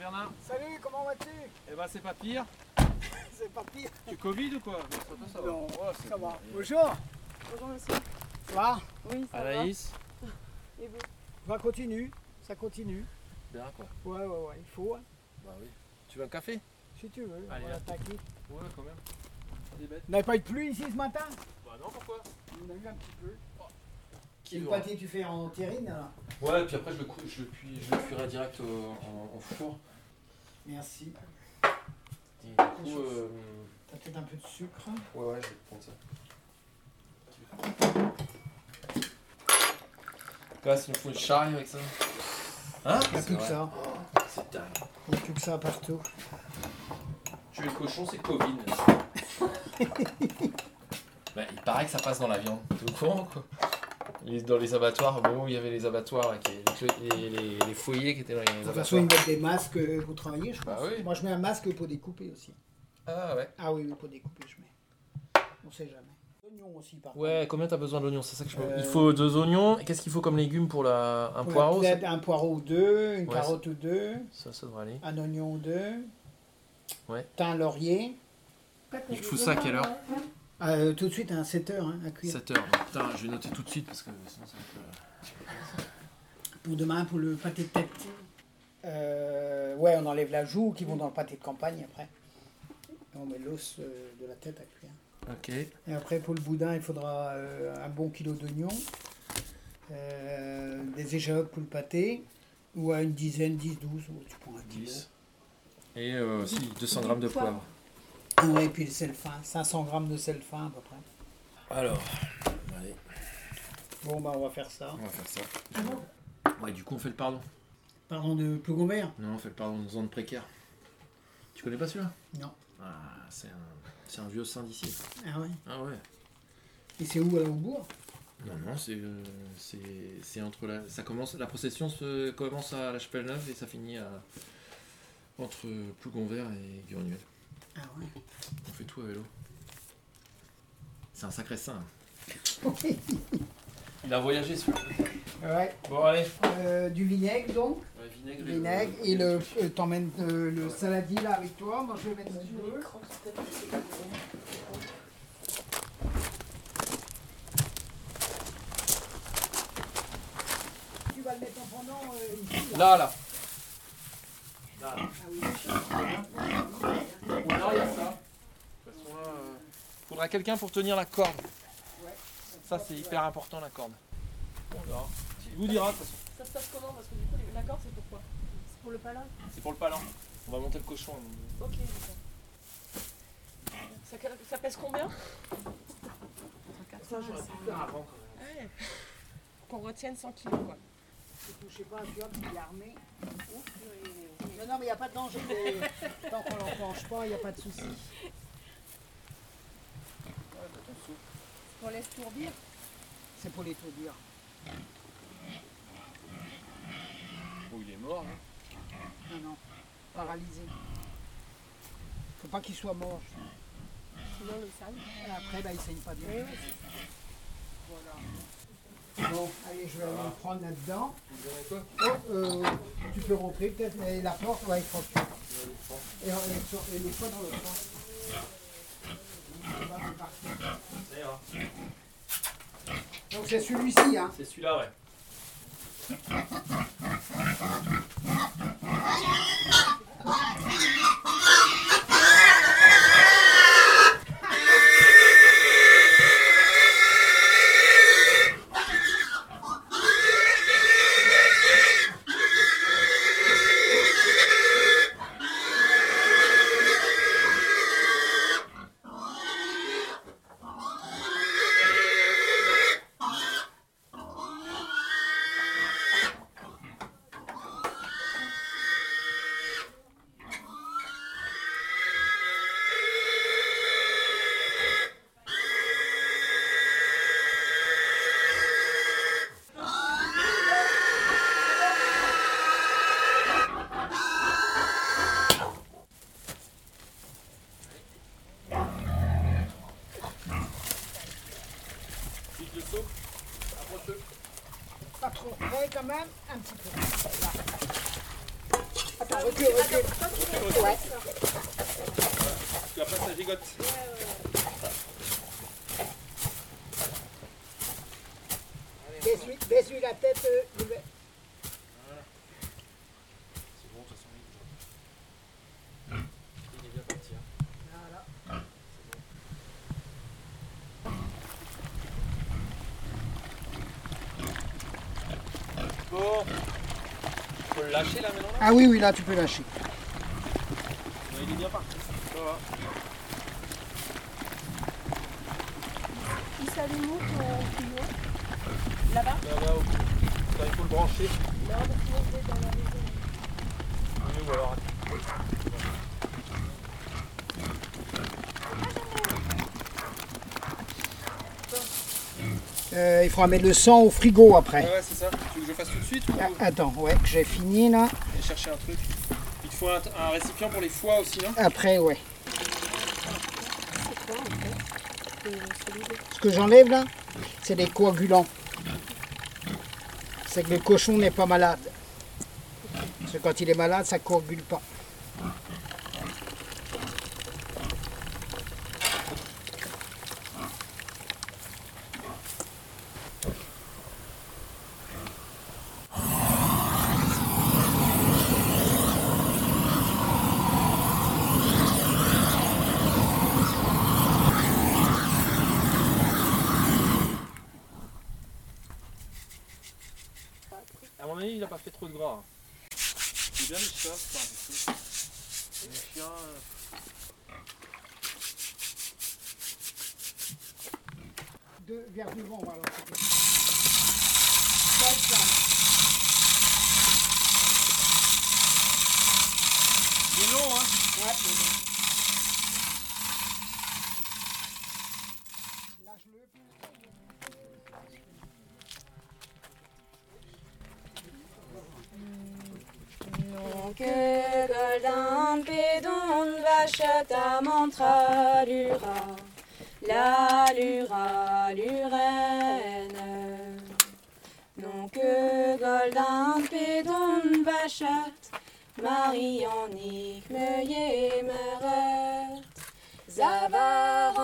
Bernard Salut, comment vas-tu? Eh ben c'est pas pire. C'est pas pire. Tu Covid ou quoi? Non, ça, va, ça va. Non, Ouais, c'est Ça bon. va. Bonjour. Bonjour monsieur. Ça va? Oui, ça Anaïs? Va. Et vous? Ça continue. Ça continue. Bien quoi. Ouais, ouais, ouais. Il faut, hein, Bah oui. Tu veux un café? Si tu veux. Allez, on va attaquer. Ouais, quand même. On n'avait pas eu de pluie ici ce matin? Bah non, pourquoi? On a eu un petit peu. Qui Et le aura pâté, tu fais en terrine alors Ouais, puis après je le, cou- je le, puis, je le cuirai direct au- en, en four. Merci. Et du coup, euh, T'as peut-être un peu de sucre. ouais, ouais, je vais prendre ça. Là, s'il nous faut une charrie avec ça. Hein Il n'y a plus que ça. C'est dingue. Il n'y a plus que ça partout. Tuer le cochon, c'est Covid. bah, il paraît que ça passe dans la viande. T'es au courant quoi? Les- Dans les abattoirs, bon, il y avait les abattoirs, là, qui- les, les- les foyers qui étaient dans les De toute façon, ils mettent des masques euh, pour travailler, je Bah pense. oui. Moi, je mets un masque pour découper aussi. Ah ouais. Ah oui, pour découper, je mets. On sait jamais. Oignons aussi, par Ouais, combien t'as besoin d'oignons C'est ça que je. Euh, Il faut deux oignons. Et qu'est-ce qu'il faut comme légumes pour la... un contre. poireau un poireau ou deux, une Ouais, carotte ou deux, ça, ça devrait aller. un oignon ou deux. Ouais. Thym, laurier. Il faut ça à quelle heure Euh, tout de suite à 7 heures hein, à cuire. 7 heures. Putain, je vais noter tout de suite parce que sinon ça va être... Pour demain, pour le pâté de tête. Euh, ouais, on enlève la joue qui vont dans le pâté de campagne après. Et on met l'os euh, de la tête à cuire. Ok. Et après, pour le boudin, il faudra euh, un bon kilo d'oignons, euh, des échalotes pour le pâté, ou à une dizaine, 10, 12, ou tu prends un kilo. 10. Et euh, aussi 200 grammes de poivre. Ouais, et puis le sel fin, 500 grammes de sel fin à peu près. Alors, allez, Bon, bah on va faire ça. on va faire ça. Ouais, du coup, on fait le pardon. Pardon de Plogon Vert Non, on fait le pardon de zone précaire. Tu connais pas celui-là? Non. Ah, c'est un, c'est un vieux saint d'ici. Ah ouais? Ah ouais. Et c'est où, à au bourg? Non, non, c'est, euh, c'est, c'est entre la, ça commence, la procession se commence à la Chapelle Neuve et ça finit à, entre Plougonvert et Gurnuel. Ah ouais. On fait tout à vélo. C'est un sacré saint. Il a voyagé celui-là. Ouais. Bon, allez. Euh, du vinaigre donc, Ouais, vinaigre, vinaigre, et le, euh, t'emmènes euh, le saladier là avec toi, moi je vais mettre mon bleu. Tu vas le mettre en pendant euh, ici là. Là, là. Là, là. Ah oui. Ou là, il y a ça. De toute façon, là, euh, faudra quelqu'un pour tenir la corde. Ça, c'est hyper important, la corde. On verra. Il vous dira, de toute façon. Ça se passe comment Parce que du coup, la corde, c'est pourquoi C'est pour le palin C'est pour le palan. On va monter le cochon. Ok, d'accord. Ça, ça pèse combien Ça, j'aurais pu faire avant, quand même. Ouais. Qu'on retienne 100 kilos, quoi. Je sais pas, tu vois, il est armé. Non, non, mais il n'y a pas de danger. de- Tant qu'on l'enclenche pas, il n'y a pas de souci. On laisse tourbir C'est pour les tourbillons. Oh, il est mort, là. Non, non, paralysé. Faut pas qu'il soit mort. sinon le sale. Et Après, bah, il saigne pas bien. Oui, Voilà. Bon, allez, je vais aller me prendre là-dedans. Vous avez quoi Oh, euh, tu peux rentrer peut-être, mais la porte, ouais, il faut que- Et, et, les fois dans le sens. Voilà, c'est parti. Ça ira. Donc c'est celui-ci, hein. C'est celui-là, ouais. Approche-le. Pas trop. Ouais, quand même, un petit peu. Là. Attends, recule, recule. Ouais. Parce qu'après ça gigote. Baisse-lui baisse-lui la tête. euh, du- C'est bon, de toute façon, il est Il est bien parti. hein. Voilà. Bon. Faut le lâcher là maintenant là? Ah oui, oui, là tu peux lâcher. Ouais, Il est bien parti. Ça va. Il s'allume où ton frigo Là-bas Là-bas, au bout. Ça, il faut le brancher. Non, mais sinon je vais dans la maison. Oui, ou alors. Euh, il faudra mettre le sang au frigo après. Ouais, ouais, c'est ça. Tu veux que je fasse tout de suite ou Ah, attends, ouais, j'ai fini là. aller chercher un truc Il te faut un, un récipient pour les foies aussi, non? Après, ouais. Ce que j'enlève là, c'est des coagulants. C'est que le cochon n'est pas malade. Parce que quand il est malade, ça coagule pas. À mon avis, il a pas fait trop de gras. hein. C'est bien les chats, c'est pas un peu. Les chiens. euh, Deux vers devant, on va alors. Hop là. Il est long, hein Ouais, mais bon. Lâche-le. Donc golden pédon vachata mantra lura la lura lurène Donc golden pédon vachat Marie en ikme meret Zavar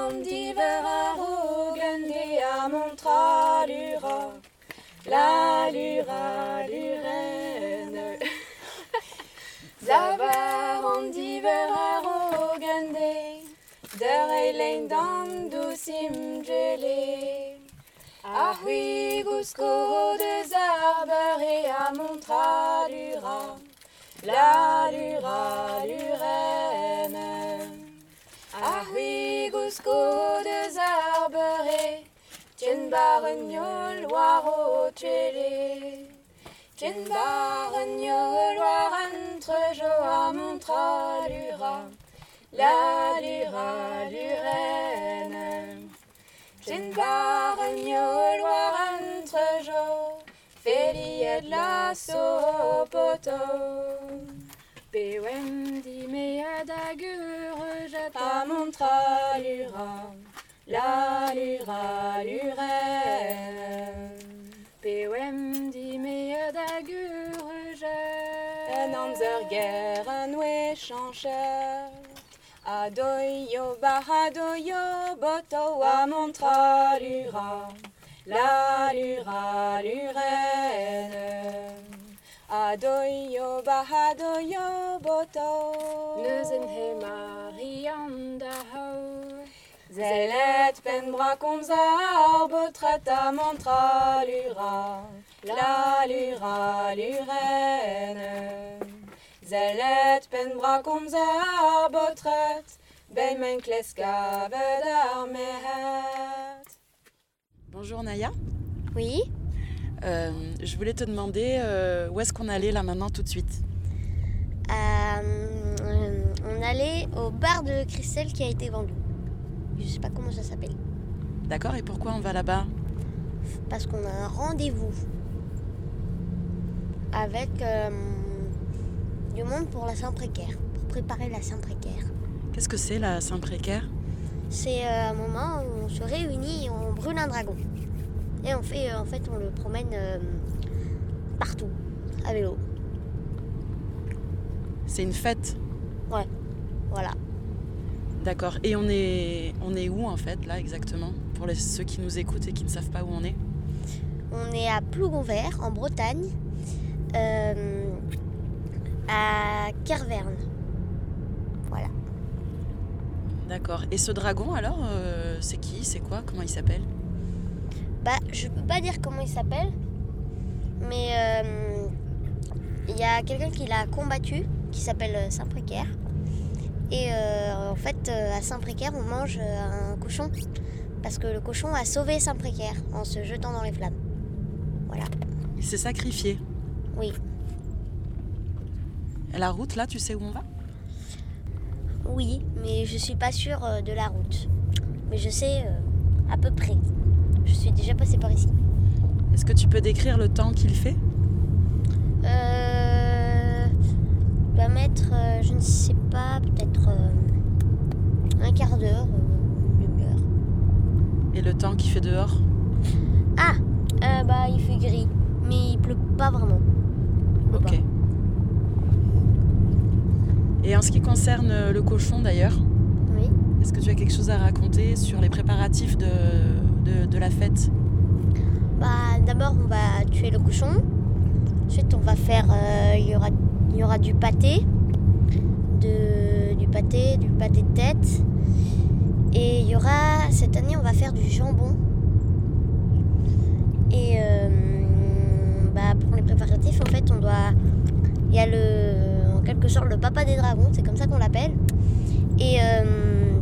rogen de a mantra lura la lura lurène dan du simgele Ahui gusko de zarber et a montra lura La lura lurène Ahui gusko de zarber et Tien barregnol waro tchele Tien barregnol war entre jo a montra lura La lura lurène Tien barregnol war entre jo Feliet la sopoto Bewem di mea dagur jata montra lura La lura lurène. Pewem di mea dagur En amzer ger an we chanchet Adoyo bahadoyo boto a montra lura. La lura lurène Adoyo bahadoyo boto Neuzen he marianda ho. Zelet pen brakonzar botret a mantra lura. La lura lurène Zelet pen brakonzar botret Ben men kleska vedar mehet Bonjour Naya. Oui, Euh, je voulais te demander euh, où est-ce qu'on allait là maintenant tout de suite? Euh, on allait au bar de Christelle qui a été vendu. Je sais pas comment ça s'appelle. D'accord Et pourquoi on va là-bas? Parce qu'on a un rendez-vous avec euh, du monde pour la Saint-Précaire, pour préparer la Saint-Précaire. Qu'est-ce que c'est la Saint-Précaire C'est euh, un moment où on se réunit et on brûle un dragon. Et on fait, euh, en fait, on le promène euh, partout, à vélo. C'est une fête? Voilà. D'accord. Et on est, on est où en fait là exactement? Pour les- ceux qui nous écoutent et qui ne savent pas où on est? On est à Plougonvert, en Bretagne, euh, à Kerverne. Voilà. D'accord. Et ce dragon alors, euh, c'est qui C'est quoi Comment il s'appelle Bah, je peux pas dire comment il s'appelle, mais euh, il y a quelqu'un qui l'a combattu, qui s'appelle euh, Saint-Précaire. Et euh, en fait, à Saint-Précaire, on mange un cochon, parce que le cochon a sauvé Saint-Précaire en se jetant dans les flammes. Voilà. Il s'est sacrifié. Oui. La route là, tu sais où on va? Oui, mais je suis pas sûre euh, de la route. Mais je sais euh, à peu près. Je suis déjà passée par ici. Est-ce que tu peux décrire le temps qu'il fait? Euh, dois mettre, euh, je ne sais pas, peut-être euh, un quart d'heure, une demi-heure. Et le temps qu'il fait dehors? Ah, bah il fait gris, mais il pleut pas vraiment. Ok. Et en ce qui concerne euh, le cochon d'ailleurs. Oui. est-ce que tu as quelque chose à raconter sur les préparatifs de, de, de la fête? Bah d'abord on va tuer le cochon. Ensuite on va faire, euh, il y aura, il y aura du pâté, de, du pâté, du pâté de tête. Et il y aura, cette année on va faire du jambon. Et euh, bah, pour les préparatifs en fait on doit, il y a le, quelque sorte le papa des dragons, c'est comme ça qu'on l'appelle. Et euh,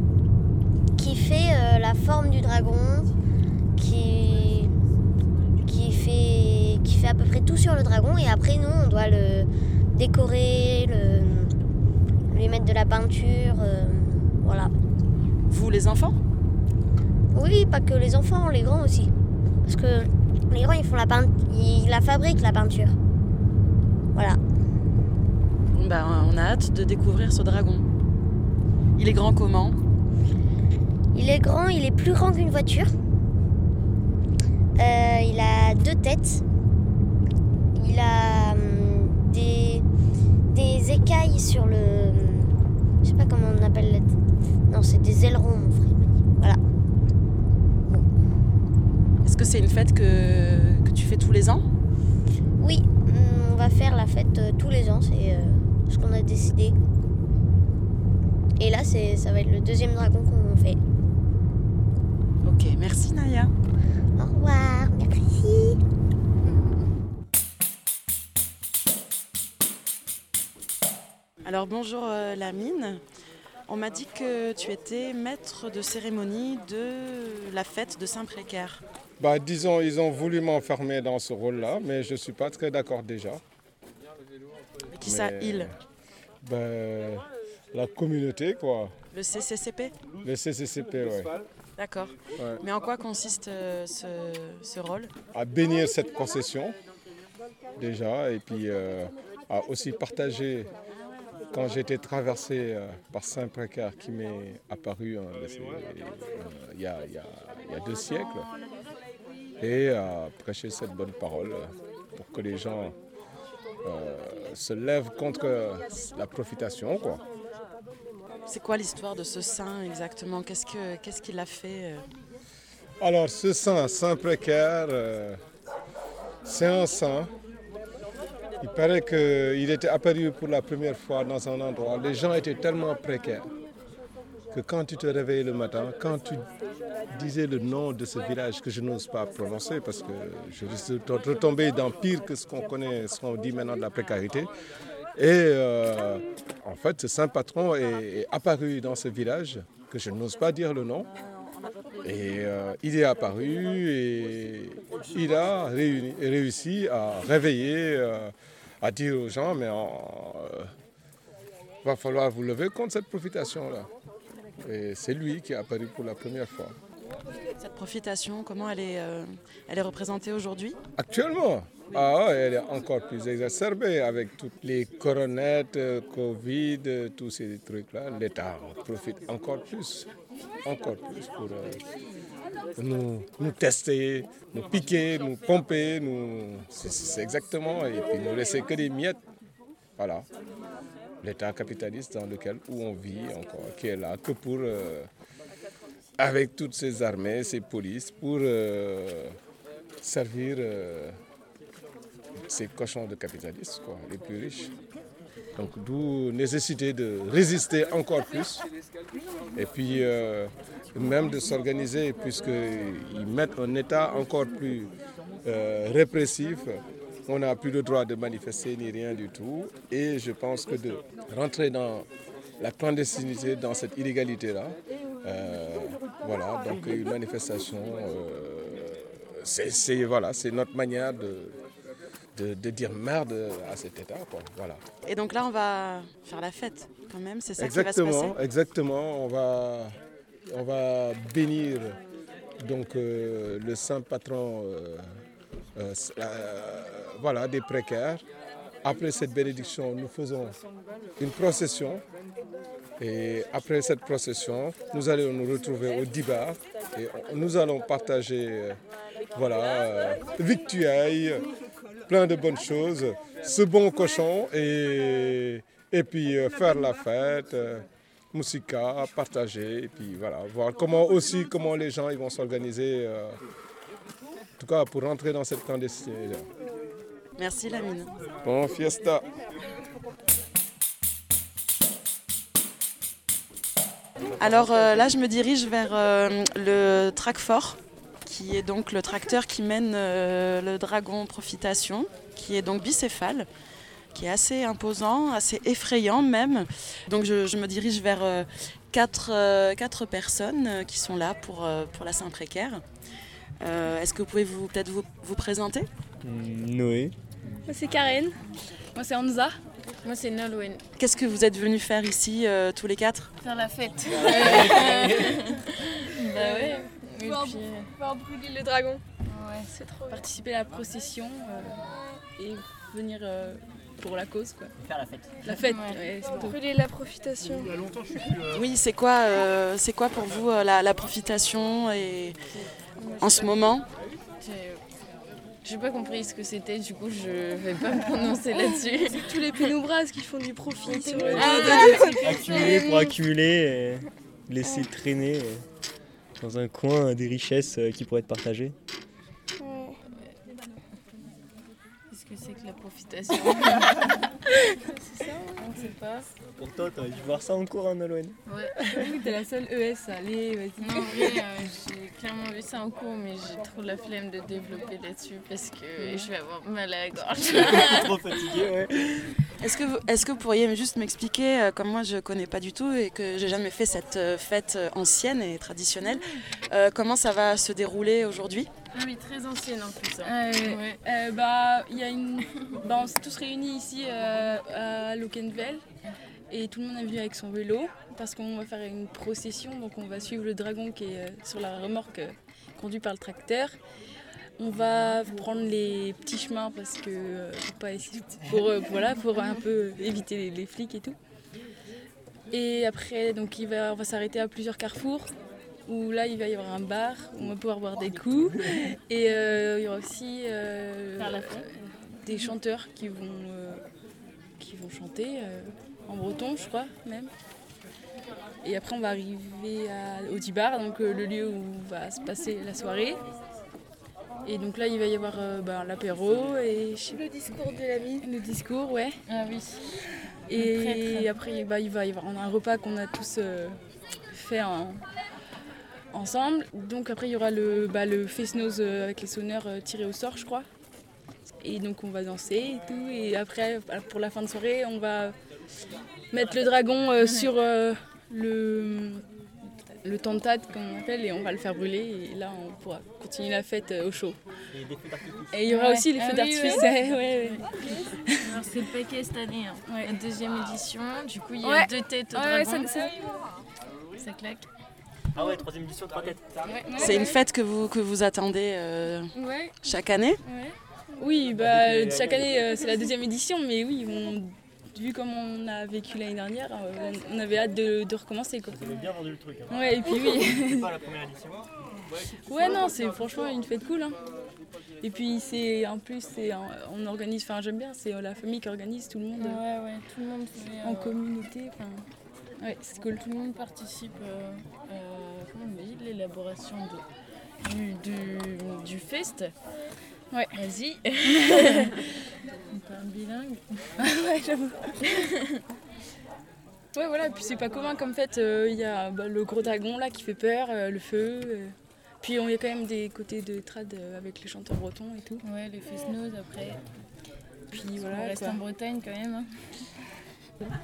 qui fait euh, la forme du dragon, qui qui fait, qui fait à peu près tout sur le dragon et après nous on doit le décorer, le, lui mettre de la peinture, euh, voilà. Vous les enfants? Oui, pas que les enfants, les grands aussi. Parce que les grands ils font la peinture, ils la fabriquent la peinture. Ben, On a hâte de découvrir ce dragon. Il est grand comment Il est grand, il est plus grand qu'une voiture. Euh, il a deux têtes. Il a hum, des, des écailles sur le. Je sais pas comment on appelle la tête. Non, c'est des ailerons, mon frère. Voilà. Est-ce que c'est une fête que, que tu fais tous les ans Oui, hum, on va faire la fête euh, tous les ans, c'est euh, ce qu'on a décidé. Et là, c'est, ça va être le deuxième dragon qu'on fait. Ok, merci Naya. Au revoir, merci. Alors bonjour euh, Lamine. On m'a dit que tu étais maître de cérémonie de la fête de Saint-Précaire. Bah, disons, ils ont voulu m'enfermer dans ce rôle-là, mais je ne suis pas très d'accord déjà. Qui ça, il Ben, la communauté, quoi. Le CCCP Le CCCP, ouais. D'accord. Ouais. Mais en quoi consiste euh, ce, ce rôle? À bénir cette concession, déjà, et puis euh, à aussi partager, quand j'ai été traversé euh, par Saint-Précaire, qui m'est apparu hein, euh, il y, a, il y a- il y a deux siècles, et à prêcher cette bonne parole pour que les gens se lèvent contre la profitation, quoi. C'est quoi l'histoire de ce saint exactement? Qu'est-ce que qu'est-ce qu'il a fait euh? Alors, ce saint, saint précaire, euh, c'est un saint. Il paraît qu'il était apparu pour la première fois dans un endroit. Les gens étaient tellement précaires que quand tu te réveillais le matin, quand tu disais le nom de ce village que je n'ose pas prononcer parce que je risque de retomber dans pire que ce qu'on connaît, ce qu'on dit maintenant de la précarité. Et euh, en fait, ce saint patron est, apparu dans ce village que je n'ose pas dire le nom. Et euh, il est apparu et il a réussi à réveiller, euh, à dire aux gens, mais il va falloir vous lever contre cette profitation-là. Et c'est lui qui est apparu pour la première fois. Cette profitation, comment elle est, euh, elle est représentée aujourd'hui? Actuellement, ah, elle est encore plus exacerbée avec toutes les coronettes, euh, Covid, euh, tous ces trucs-là. L'État en profite encore plus, encore plus pour euh, nous, nous tester, nous piquer, nous pomper. Nous... C'est c'est exactement, et puis nous laisser que des miettes. Voilà. l'État capitaliste dans lequel où on vit encore, qui est là que pour, euh, avec toutes ces armées, ces polices, pour euh, servir euh, ces cochons de capitalistes, quoi, les plus riches. Donc d'où nécessité de résister encore plus et puis même de s'organiser puisqu'ils mettent un État encore plus répressif. On n'a plus le droit de manifester ni rien du tout. Et je pense que de rentrer dans la clandestinité, dans cette illégalité-là, euh, voilà, donc une manifestation, euh, c'est voilà, c'est notre manière de, de, de dire merde à cet État. Quoi, voilà. Et donc là, on va faire la fête quand même, c'est ça qui va se passer? Exactement, exactement. On va, on va bénir donc euh, le saint patron voilà, des précaires. Après cette bénédiction, nous faisons une procession. Et après cette procession, nous allons nous retrouver au Dibar et nous allons partager euh, voilà, euh, victuailles, plein de bonnes choses, ce bon cochon et, et puis euh, faire la fête, euh, musica, partager et puis voilà, voir comment aussi comment les gens ils vont s'organiser, euh, tout cas pour rentrer dans cette clandestinité. Merci Lamine. Bon fiesta. Alors euh, là, je me dirige vers euh, le Tracfort, qui est donc le tracteur qui mène euh, le dragon Profitation, qui est donc bicéphale, qui est assez imposant, assez effrayant même. Donc je, je me dirige vers quatre, quatre personnes qui sont là pour, pour la Saint-Précaire. Euh, Est-ce que vous pouvez vous, peut-être vous, vous présenter? Noé. Moi c'est Karen. Moi c'est Hamza. Moi c'est Nolwenn. Qu'est-ce que vous êtes venus faire ici euh, tous les quatre? Faire la fête. bah ouais. Et Voir- puis, euh, Voir brûler le dragon. ouais, C'est trop bien. participer à la procession euh, et venir euh, pour la cause quoi. Faire la fête. La fête, Ouais. ouais, c'est tout. Brûler la profitation. Oui, c'est quoi, euh, c'est quoi pour vous euh, la, la profitation et en ce moment J'ai- pas compris ce que c'était, du coup je vais pas me prononcer là-dessus. Tous les pénoubras qui font du profit sur le Ah, Accumuler pour accumuler, et laisser traîner euh, dans un coin euh, des richesses euh, qui pourraient être partagées. Qu'est-ce que c'est que la profitation C'est ça On ne sait pas. Pour toi, t'aurais dû voir ça en cours, hein, Nolwenn Ouais. T'es la seule ES, allez, vas-y. Non, en vrai, euh, j'ai clairement vu ça en cours, mais j'ai trop la flemme de développer là-dessus parce que je vais avoir mal à la gorge. Trop fatigué, ouais. Est-ce que, vous, est-ce que vous pourriez juste m'expliquer, euh, comme moi je connais pas du tout et que j'ai jamais fait cette euh, fête ancienne et traditionnelle, euh, comment ça va se dérouler aujourd'hui? Ah oui, très ancienne en plus. hein. Ah ouais. Euh, bah, y a une... bah, on s'est tous réunis ici euh, à Lockenvel et tout le monde est venu avec son vélo parce qu'on va faire une procession, donc on va suivre le dragon qui est euh, sur la remorque conduit par le tracteur. On va prendre les petits chemins parce que pour, pas pour, voilà, pour un peu éviter les, les flics et tout. Et après, donc il va, on va s'arrêter à plusieurs carrefours où là il va y avoir un bar où on va pouvoir boire des coups. Et euh, il y aura aussi euh, des chanteurs qui vont, euh, qui vont chanter euh, en breton, je crois même. Et après, on va arriver à, au Dibar, donc euh, le lieu où va se passer la soirée. Et donc là, il va y avoir euh, ben, l'apéro et Le discours de la vie. le discours, ouais. Ah oui. Et après, bah, il va y avoir un repas qu'on a tous euh, fait en- ensemble. Donc après, il y aura le, bah, le face-nose euh, avec les sonneurs euh, tirés au sort, je crois. Et donc on va danser et tout. Et après, bah, pour la fin de soirée, on va mettre le dragon euh, sur euh, le, le tantad, comme on appelle, et on va le faire brûler. Et là, on pourra continuer la fête euh, au chaud. Et il y aura Ouais. aussi les Ah feux oui, d'artifice. ouais, ouais, c'est le paquet cette année, hein. La deuxième édition. Du coup, il y a deux têtes au dragon. ça- ça- Ça claque. Ah ouais, troisième édition, trois têtes. C'est une fête que vous, que vous attendez euh, Ouais. chaque année? Oui, bah, chaque année euh, c'est la deuxième édition, mais oui, on- vu comme on a vécu l'année dernière, euh, on, on avait hâte de, de recommencer. Quoi. Vous avez bien vendu le truc. Hein. Ouais, et puis oui. C'est pas la première édition. Ouais, non, c'est franchement une fête cool. hein. Et puis c'est en plus c'est on organise, enfin j'aime bien, c'est la famille qui organise tout le monde Ouais, ouais, tout le monde fait, en euh, communauté. Enfin, ouais, c'est cool. Tout le monde participe euh, euh, on dit, l'élaboration du, du, du fest. Ouais. Vas-y. on parle bilingue. ouais, j'avoue. Ouais, voilà, puis c'est pas commun comme fête. euh, Il y a bah, le gros dragon là qui fait peur, euh, le feu. euh. Puis on y a quand même des côtés de trad euh, avec les chanteurs bretons et tout. Ouais, les fest-noz après. Puis On voilà. reste quoi. en Bretagne quand même. hein.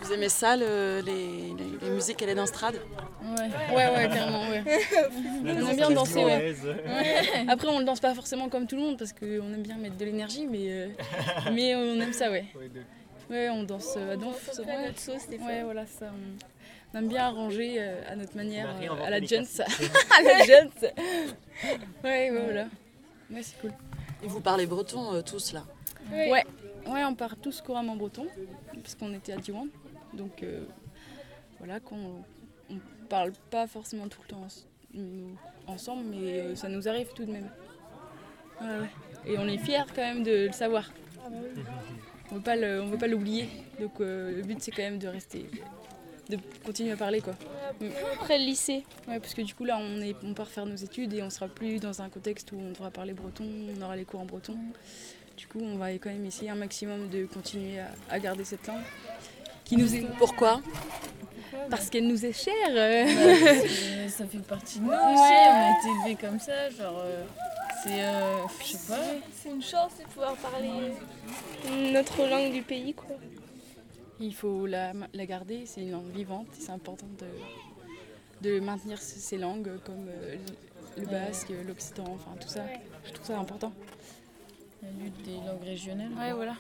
Vous aimez ça, le- les, les- les musiques et les danses trad Ouais, Ouais, ouais, clairement, ouais. On aime bien danser, ouais. Après, on le danse pas forcément comme tout le monde parce qu'on aime bien mettre de l'énergie, mais, euh, mais on aime ça, ouais. Ouais, on danse euh, à fait notre sauce, des fois. Ouais, voilà, ça. On, on aime bien arranger euh, à notre manière, euh, à la Jones. à la Jones. Ouais, ouais, voilà. Ouais, c'est cool. Et vous parlez breton euh, tous là Ouais. Ouais, on part tous couramment breton parce qu'on était à Diwan. Donc euh, voilà, qu'on on parle pas forcément tout le temps en- ensemble, mais euh, ça nous arrive tout de même. Ouais, ouais. Et on est fiers quand même de le savoir. On veut pas le- on veut pas l'oublier. Donc euh, le but c'est quand même de rester, de continuer à parler quoi. Après le lycée. Ouais, parce que du coup là on, est, on part faire nos études et on sera plus dans un contexte où on devra parler breton, on aura les cours en breton. Du coup on va quand même essayer un maximum de continuer à, à garder cette langue. Qui nous est... Pourquoi? Parce qu'elle nous est chère. Ça fait partie de nous aussi. On a été élevés comme ça. Genre, euh, c'est. euh, je sais pas. C'est une chance de pouvoir parler notre langue du pays, quoi. Il faut la, la garder, c'est une langue vivante c'est important de, de maintenir ces ces langues comme euh, le basque, l'occitan, enfin tout ça. Je trouve ça important. La lutte des langues régionales. Ouais, voilà.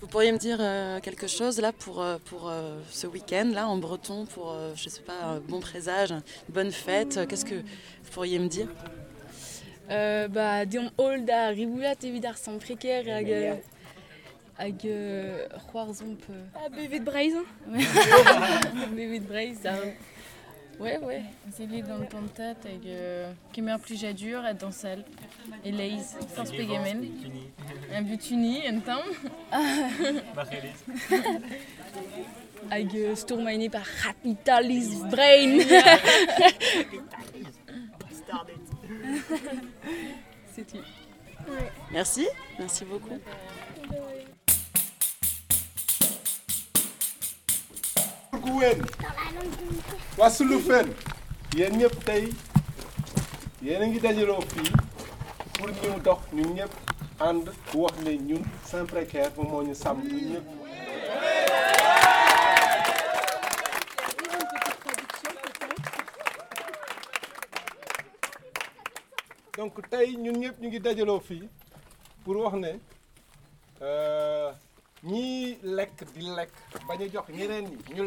Vous pourriez me dire euh, quelque chose là pour, euh, pour euh, ce week-end là en breton pour euh, je sais pas un bon présage, une bonne fête. Qu'est-ce que vous pourriez me dire? Euh, bah, Dion Hall da Riboulat évidemment sont précaires hag hag euh, c'hoar zomp euh, Ah, bébé de braise. ouais. ouais les dans le pantat avec euh, Kemer plus jadur, à dansal. Et Lays, sans spegemen. Un butuni, un temps. hag euh, stourmainé par Rapitalis Brain c'est tout Merci, merci beaucoup. Donc tey ñun ñëpp ñu ngi pour euh, ñii lekk di lekk bañ jox ñeneen ñi ñu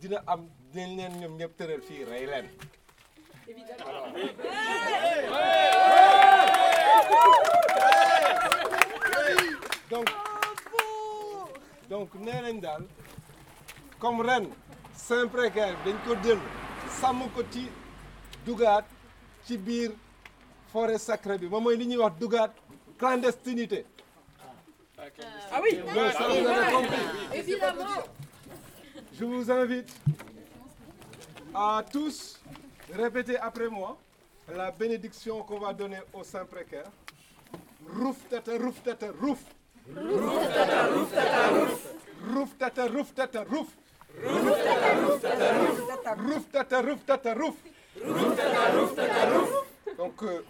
dina am dinañ leen ñoom ñëpp tëral fii leen. donc donc nee nañ comme ren Saint Précaire dañ ko jël sàmm ko ci dugaat ci biir forêt bi li ñuy wax dugaat clandestinité. Ah oui ça, vous avez compris. Évidemment Je vous invite à tous répéter après moi la bénédiction qu'on va donner au Saint Précaire. Rouf tata rouf tata rouf. Rouf tata rouf tata rouf. Rouf tata rouf tata rouf. Rouf tata rouf tata rouf. Rouf tata rouf tata rouf. Rouf tata rouf tata rouf. Donc euh,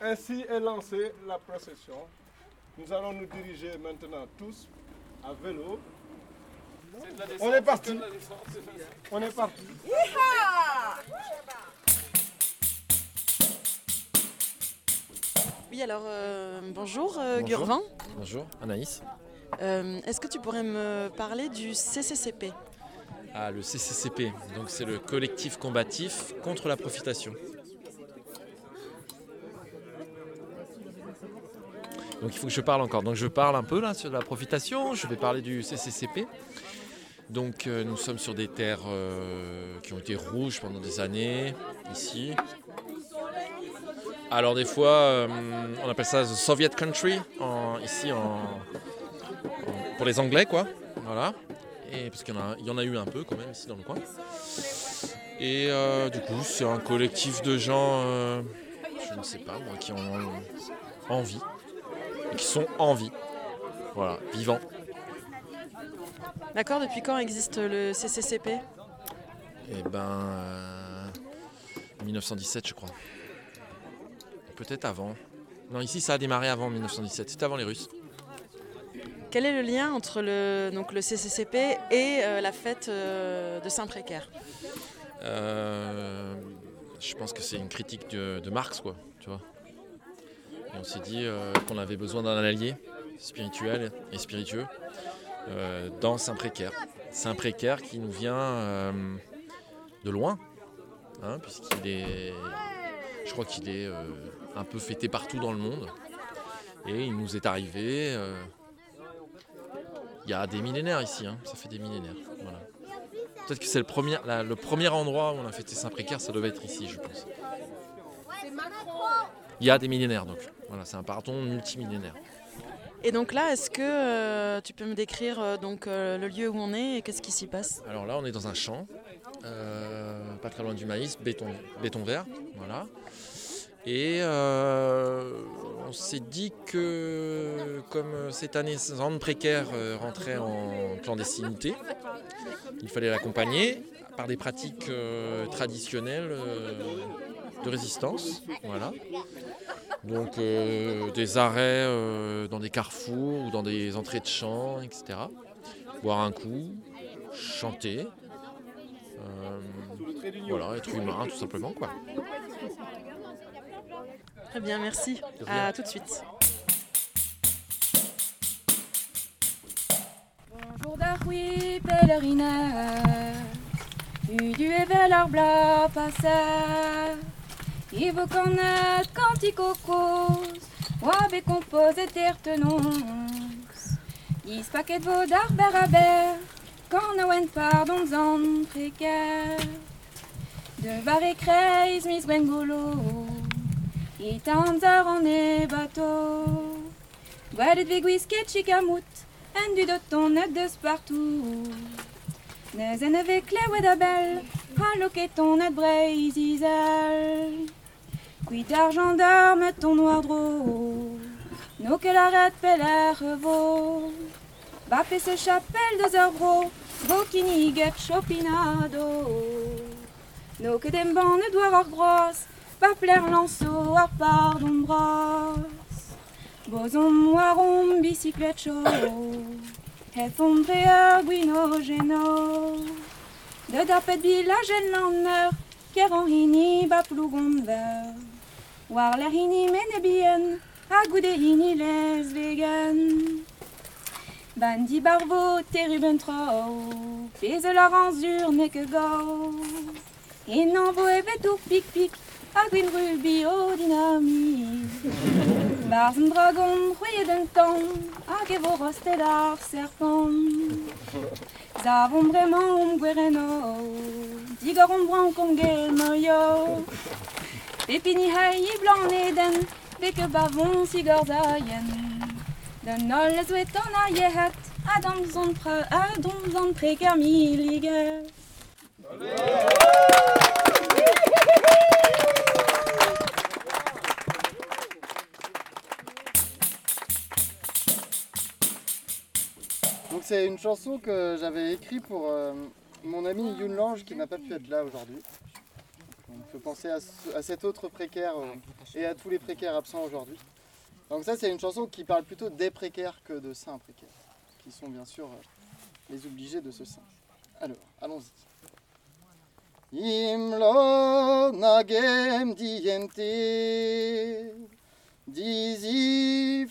ainsi est lancée la procession. Nous allons nous diriger maintenant tous à vélo on est parti. On est parti. Oui alors euh, bonjour, euh, Bonjour. Gurvan. Bonjour, Anaïs. Euh, Est-ce que tu pourrais me parler du CCCP Ah, le CCCP, donc c'est le collectif combatif contre la profitation. Donc il faut que je parle encore. Donc je parle un peu là sur la profitation, je vais parler du CCCP. Donc euh, nous sommes sur des terres euh, qui ont été rouges pendant des années, ici. Alors des fois, euh, on appelle ça the Soviet country, ici pour les Anglais quoi. Voilà. Et parce qu'il y, en a- eu un peu quand même ici dans le coin. Et du coup, c'est un collectif de gens, je ne sais pas moi, qui ont envie, qui sont en vie. Voilà, vivants. D'accord, depuis quand existe le CCCP Et ben. euh, 1917, je crois. Peut-être avant. Non, ici, ça a démarré avant 1917. C'était avant les Russes. Quel est le lien entre le, donc le CCCP et euh, la fête euh, de Saint-Précaire? Euh, je pense que c'est une critique de, de Marx, quoi. Tu vois. Et on s'est dit euh, qu'on avait besoin d'un allié spirituel et spiritueux euh, dans Saint-Précaire. Saint-Précaire qui nous vient euh, de loin, hein, puisqu'il est. Je crois qu'il est un peu fêté partout dans le monde. Et il nous est arrivé. euh, il y a des millénaires ici, hein, ça fait des millénaires. Voilà. Peut-être que c'est le premier, la- le premier endroit où on a fêté Saint-Précaire, ça devait être ici, je pense. Il y a des millénaires donc. Voilà, c'est un pardon multimillénaire. Et donc là, est-ce que euh, tu peux me décrire euh, donc, euh, le lieu où on est et qu'est-ce qui s'y passe? Alors là, on est dans un champ, pas très loin du maïs, béton, béton vert, voilà. Et on s'est dit que comme cette année, Zande précaire rentrait en clandestinité, il fallait l'accompagner par des pratiques traditionnelles de résistance, voilà. Donc euh, des arrêts euh, dans des carrefours ou dans des entrées de champs, etc. Boire un coup, chanter, euh, voilà, être humain tout simplement quoi. Très bien, merci. À tout de suite. Bonjour du blanc passeur. Connaître canticocos, wabe composé tertenons. Is paquet de vos d'arber à ber, quand on pardon en précaire. De barre kreis mis bengolo, i tanzer en e bateau. Gwelet vi gwisket chikamut, en du de ton net de partout. Nez en avec klewe da belle, ha loket ton net breiz Quid d'argent d'arme ton noir dro, no que l'arrête peller revo. Va fait ce chapelle de zerbro, bokini get chopinado. No que dem ban ne doit avoir grosse, va plaire lanceau à pardon brosse. Boson moiron bicyclette chaud, effondré guino geno. De dapet village en lander, keran hini ba plougon War l'air hini mene bien, a goude hini les vegan. Bandi barvo terrible tro, fais la ranzur ne que go. Et non vous avez tout pic pic, a gwin ruby au dynamite. Bars en dragon, royer d'un temps, a que vos rostes d'art serpent. Zavon vraiment um guereno, digaron bran con gel moyo. Pépini haï blanc eden, veke bavon sigor zayen. Den souet en arrière, Adam zon pre, Adam zon précaire milliger. Donc c'est une chanson que j'avais écrite pour euh, mon ami Youn Lange qui n'a pas pu être là aujourd'hui. Donc je pensais à, ce- à cet autre précaire euh, et à tous les précaires absents aujourd'hui. Donc ça c'est une chanson qui parle plutôt des précaires que de saints précaires, qui sont bien sûr euh, les obligés de ce saint. Alors, allons-y. Imlo nagem diente, dizi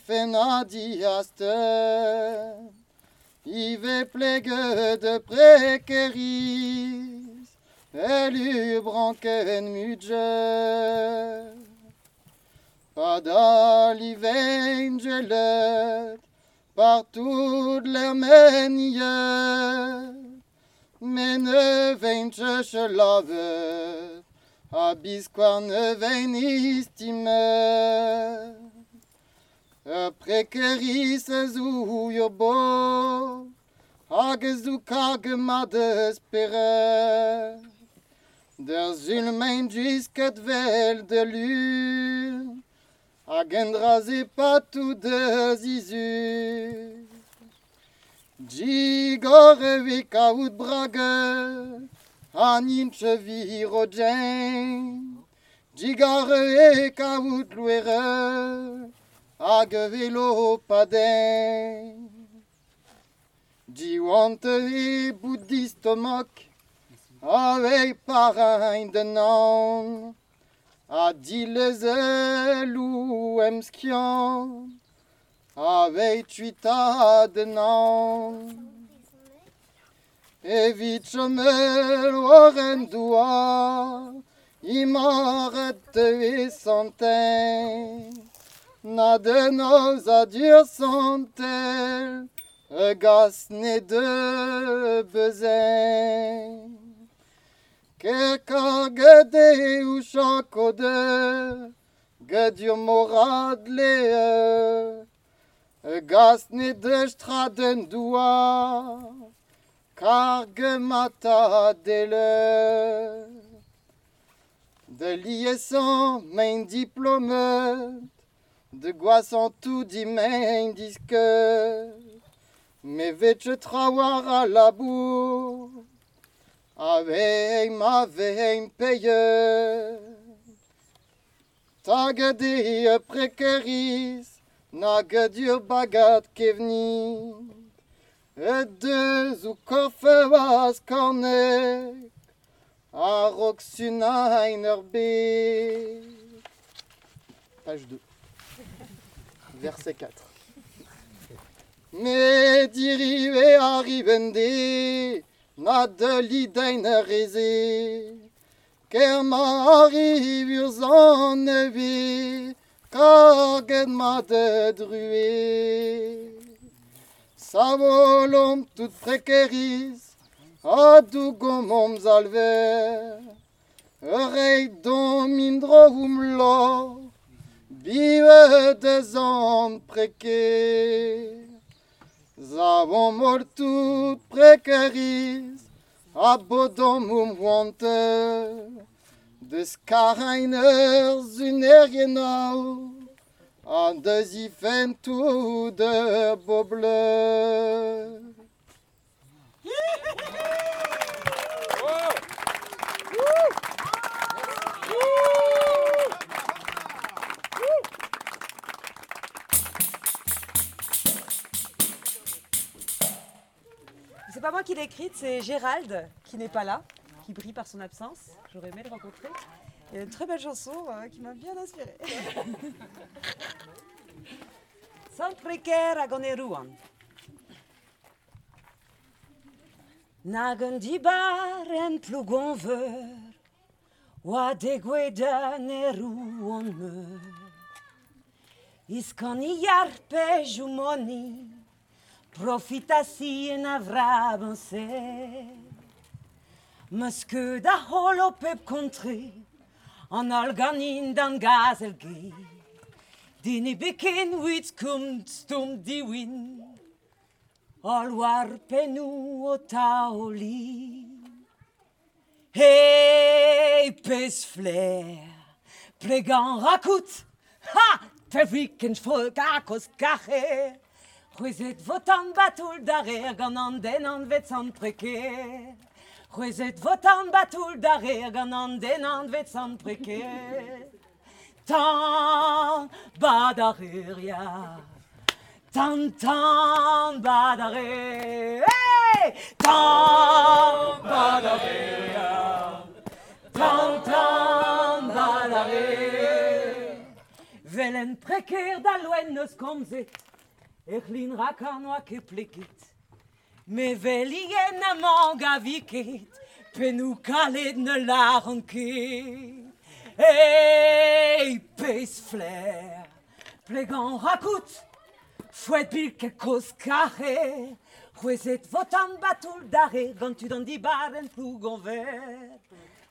Ive de elu branken mudje. Pada livengelet, partout l'Arménie, men ne ventje lavet, a bisquarne venistime. A prekeris zu bo, hag zu kage ma despere. Der zulmein jusqu'à vel de lune, hag endraze pas tout de zizu. Gigore vi kaut brage, anin cheviro jen, Gigare e kaut luere, hag velo paden. Diwante e bouddhiste moc, avec parain de non, a dit les ou emskian, avec tuita de non. E vichamel oren doa, imaret e santen, na de nos adieux sont-elles, gas ne de bezen. Que kagade ou chakode, gadio morad le, gas ne de straden doa, cargue mata dele. De liaison, main diplôme, de goisson tout dit main disque, mais vece trawar à la boue, paye. Tagadi precaris, nagadio bagat kevni, et deux ou B. Page 2. Verset 4. Me dirive arrivende, na de lideine reze, ker ma arrive en nevi, kagen ma de drué. Sa volom tout précarise, a dugom om alver, rei domindro um lo, vive des hommes précaires. Zavon mortut precaris, abodom wante, des carrainers unerienau, an des ifentu de boble. Pas moi qui l'ai écrite, c'est Gérald qui n'est pas là, qui brille par son absence. J'aurais aimé le rencontrer. Il y a une très belle chanson euh, qui m'a bien inspirée. Sans précaire à Goneruan. Nagen di baren plugon veur, wa de gweda neruon meur. Iskan i jarpe jumoni, Profita Profitasien a vrabense Meus ket da holo pep kontri An al ganin d'an gazel ge Din e beken wit kumt stum di win Al war penu o taoli Hei pez fler Plegan rakout Ha! Teviken folk akos kache. C'hwezet votan batoul da reer gant an den an vet san preke. C'hwezet votan batoul da reer gant an den an vet san preke. Tan bad a. Tan tan bad a reer. Hey! Tan bad a. Tan tan bad a. Velen preker da loen neus komzet. Velien a manga viket, penou kalet ne laran ket. Hey, pes flair, plegan rakout, fouet bil ket koz kare, C'hwezet votan batoul dare, gant tu dan di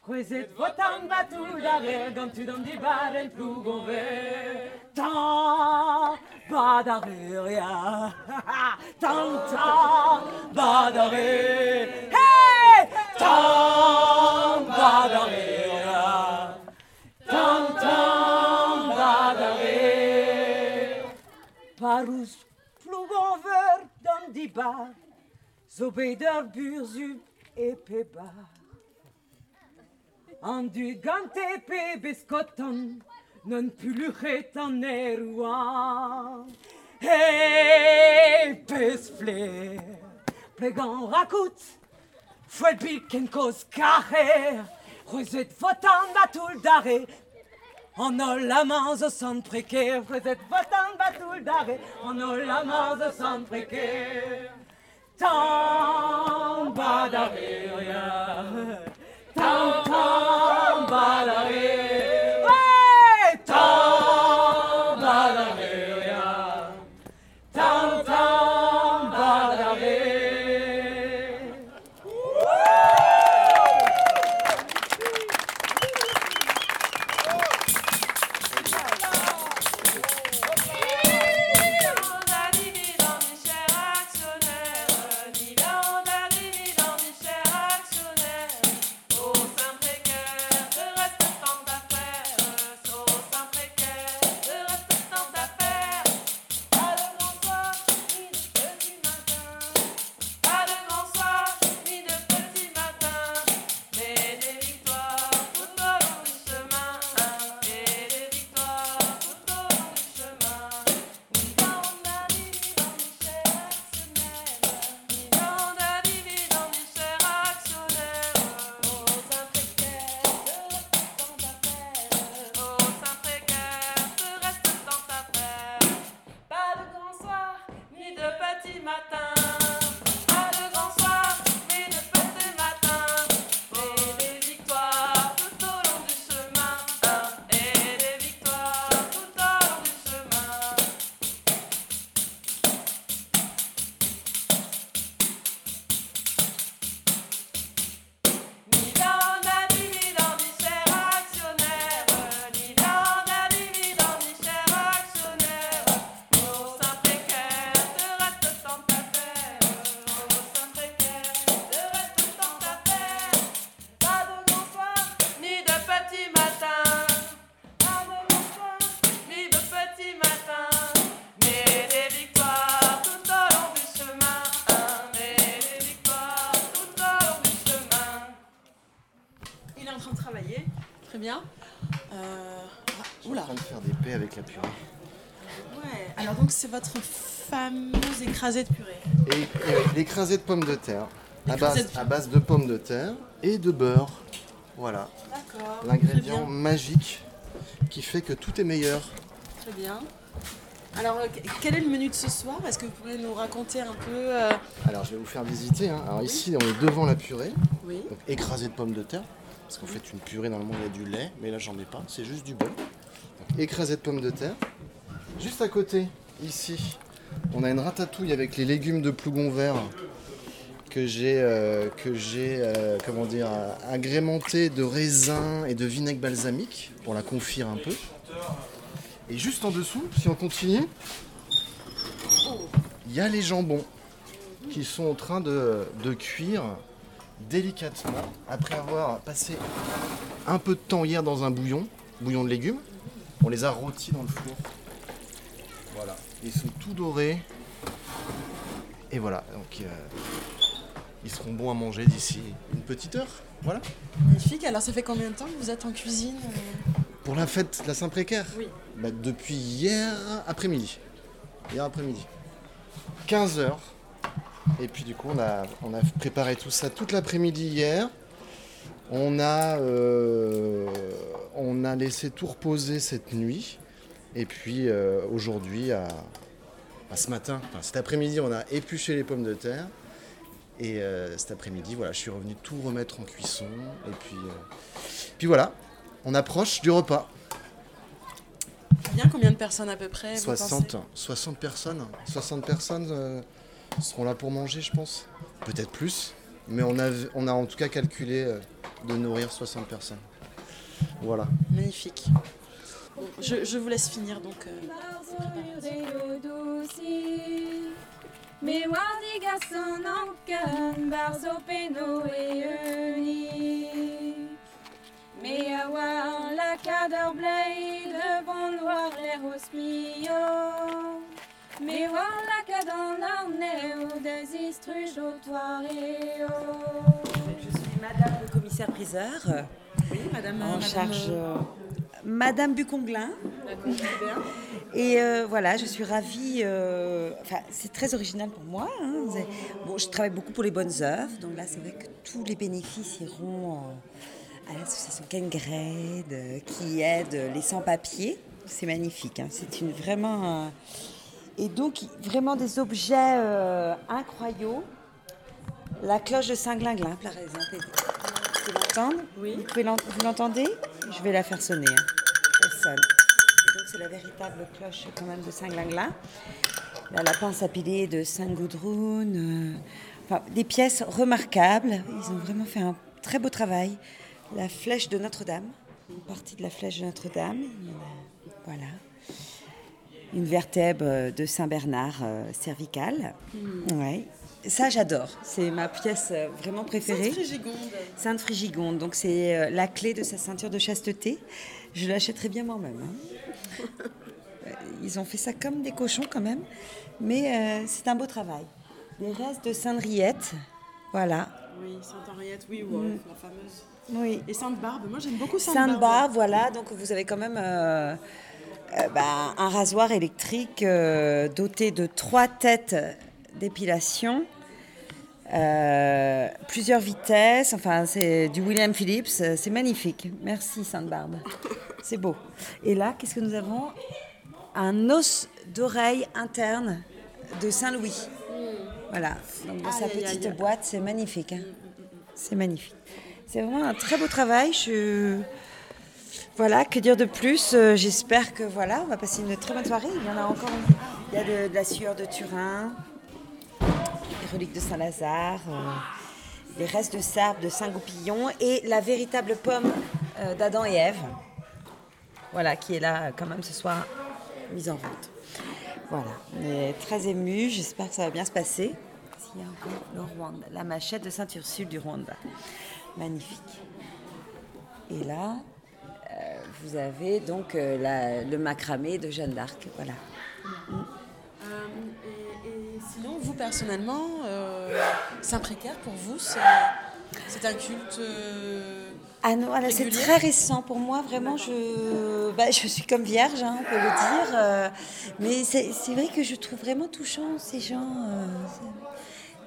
Rosette votan batul dare, gantu dan di baren plugon ver. Tant badareria, tant tant badare. Hey! Tant badareria, tant tant badare. Parus plugon ver dan di bar, zo beder buurzup e pebar. An du gante pe beskoton, non puluchet an erouan. Hey, pes fler, plegan rakout, fouet bilken koz kacher, Rosette votan batul dare, en ol la main zo sant précaire, Rosette votan batul dare, en ol la main zo sant précaire. Tant badareria, tant tant badareria, ouais, écrasée de purée. Et l'écrasé de pommes de terre, à base, de- à base de pommes de terre et de beurre. Voilà. D'accord. L'ingrédient magique qui fait que tout est meilleur. Très bien. Alors euh, quel est le menu de ce soir? Est-ce que vous pourriez nous raconter un peu euh, Alors je vais vous faire visiter. hein. Alors ici on est devant la purée. Oui. Donc écrasé de pommes de terre. Parce qu'en fait une purée normalement il y a du lait, mais là j'en ai pas, c'est juste du beurre. Donc écrasé de pommes de terre. Juste à côté, ici, on a une ratatouille avec les légumes de plougon vert que j'ai euh, euh, agrémenté de raisin et de vinaigre balsamique pour la confire un peu. Et juste en dessous, si on continue, il y a les jambons qui sont en train de, de cuire délicatement après avoir passé un peu de temps hier dans un bouillon, bouillon de légumes. On les a rôtis dans le four. Ils sont tout dorés. Et voilà, donc euh, ils seront bons à manger d'ici une petite heure. Voilà. Magnifique. Alors ça fait combien de temps que vous êtes en cuisine euh Pour la fête de la Saint-Précaire Oui. Bah, Depuis hier après-midi. Hier après-midi. 15 heures. Et puis du coup, on a, on a préparé tout ça toute l'après-midi hier. On a, euh, on a laissé tout reposer cette nuit. Et puis euh, aujourd'hui, à, à ce matin, enfin, cet après-midi, on a épluché les pommes de terre. Et euh, cet après-midi, voilà, je suis revenu tout remettre en cuisson. Et puis, euh, puis voilà, on approche du repas. Bien combien de personnes à peu près vous 60, pensez 60 personnes. 60 personnes seront là pour manger, je pense. Peut-être plus. Mais on a, on a en tout cas calculé de nourrir 60 personnes. Voilà. Magnifique. Bon, je, je vous laisse finir donc. euh, Mi wardiga son ankan barzo peno e euni. Awar la cadre blei devant noir l'air mio. Mi war la cadre arne ou des istruges au. Je suis Madame le commissaire priseur. Oui, madame. En madame, charge. euh, Madame Buconglin. Et euh, voilà, je suis ravie. euh, Enfin, c'est très original pour moi. hein. Bon, je travaille beaucoup pour les bonnes œuvres. Donc là, c'est vrai que tous les bénéfices iront euh, à l'association Kengred euh, qui aide les sans-papiers. C'est magnifique. hein. C'est une vraiment. Et donc, vraiment des objets incroyables. La cloche de Saint-Glinglin, par exemple. Vous pouvez l'entendre Oui. Vous, pouvez l'ent- vous l'entendez? Je vais la faire sonner. hein. Elle sonne. Et donc, c'est la véritable cloche quand même de Saint-Glinglin. Là, la pince à piler de Saint-Goudroun. euh, enfin, des pièces remarquables. Ils ont vraiment fait un très beau travail. La flèche de Notre-Dame. Une partie de la flèche de Notre-Dame. Voilà. Une vertèbre de Saint-Bernard euh, cervicale. Hmm. Ouais. Ça, j'adore. C'est ma pièce euh, vraiment préférée. Sainte-Frégigonde. Sainte Frigigonde. Donc, c'est euh, la clé de sa ceinture de chasteté. Je l'achèterais bien moi-même. hein. Euh, Ils ont fait ça comme des cochons, quand même. Mais euh, c'est un beau travail. Les restes de Sainte-Riette. Voilà. Oui, Sainte-Henriette, oui, Mm. la fameuse. Oui. Et Sainte-Barbe, moi j'aime beaucoup Sainte-Barbe. Sainte-Barbe, voilà. Donc, vous avez quand même euh, euh, bah, un rasoir électrique euh, doté de trois têtes d'épilation. euh, plusieurs vitesses, enfin c'est du William Phillips, euh, c'est magnifique. Merci Sainte-Barbe, c'est beau. Et là, qu'est-ce que nous avons? Un os d'oreille interne de Saint-Louis. Voilà, donc dans sa petite boîte, c'est magnifique. hein. C'est magnifique. C'est vraiment un très beau travail. Je... Voilà, que dire de plus? Euh, J'espère que voilà, on va passer une très bonne soirée. Il y en a encore. Il y a de, de la sueur de Turin, reliques de Saint-Lazare, euh, les restes de sable de Saint-Goupillon et la véritable pomme euh, d'Adam et Ève. Voilà, qui est là euh, quand même ce soir mise en vente. Voilà, on est très émus. J'espère que ça va bien se passer. La machette de Saint-Ursule du Rwanda. Magnifique. Et là, vous avez donc le macramé de Jeanne d'Arc. Voilà. Sinon, vous personnellement, euh, Saint-Précaire, pour vous, c'est c'est un culte. euh, Ah non, voilà, c'est très récent pour moi, vraiment. Je, bah, je suis comme vierge, hein, on peut le dire. euh, mais c'est c'est vrai que je trouve vraiment touchant ces gens. euh,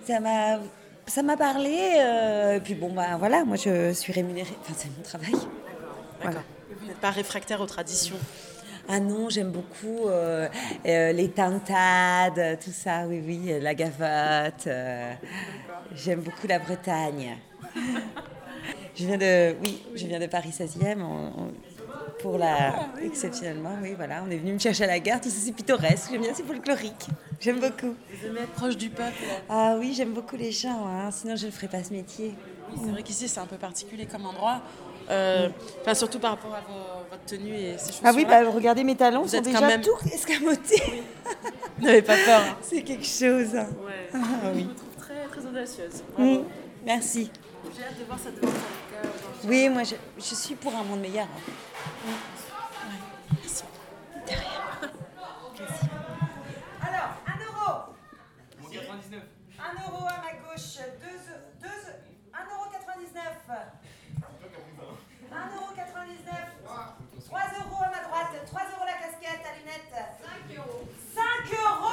ça- m'a. Ça m'a parlé, euh, et puis bon, bah voilà, moi je suis rémunérée, enfin c'est mon travail. Voilà. Vous n'êtes pas réfractaire aux traditions Ah non, j'aime beaucoup euh, euh, les tintades, tout ça, oui, oui, la gavotte. euh, j'aime beaucoup la Bretagne. Je viens de, oui, je viens de Paris 16e. on- on- pour la, exceptionnellement, oui, voilà, on est venu me chercher à la gare. Tout ça, c'est pittoresque. J'aime bien, c'est folklorique. J'aime beaucoup. Vous aimez être proche du peuple Ah oui, j'aime beaucoup les gens. hein, Sinon, je ne ferais pas ce métier. Oui, c'est vrai qu'ici, c'est un peu particulier comme endroit. Euh, Enfin, surtout par rapport à vos- votre tenue et ces choses Ah oui, bah, regardez mes talons, Vous sont êtes déjà même- tout escamotés. Vous n'avez pas peur. hein. C'est quelque chose. hein. Ouais. Ah oui. Je vous trouve très, très audacieuse. Mm. Merci. J'ai hâte de voir ça devant avec cœur. Oui, moi, je, je suis pour un monde meilleur. hein. Merci. Alors, 1 euro. 1 euro à ma gauche, 2 2 1 euro 99. 1 euro 99. 3 euros à ma droite, 3 euros la casquette à lunettes. 5 euros. 5 euros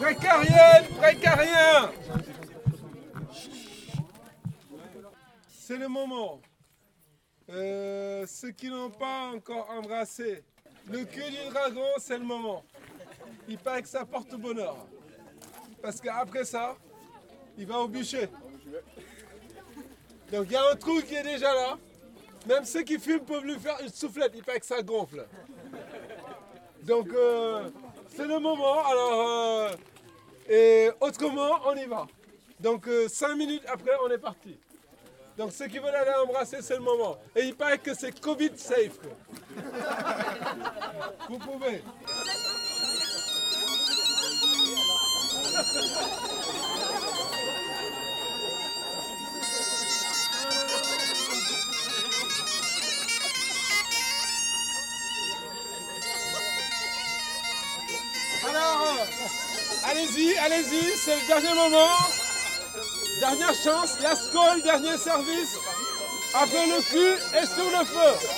Précarienne, précarien C'est le moment. Euh, ceux qui n'ont pas encore embrassé le cul du dragon, c'est le moment. Il paraît que ça porte bonheur. Parce qu'après ça, il va au bûcher. Donc il y a un trou qui est déjà là. Même ceux qui fument peuvent lui faire une soufflette. Il paraît que ça gonfle. Donc, euh, c'est le moment. Alors, euh, et autrement, on y va. Donc, euh, cinq minutes après, on est parti. Donc, ceux qui veulent aller embrasser, c'est le moment. Et il paraît que c'est Covid safe. Vous pouvez. Alors, allez-y, allez-y, c'est le dernier moment. Dernière chance, la scolle, dernier service. Après le cul et sur le feu.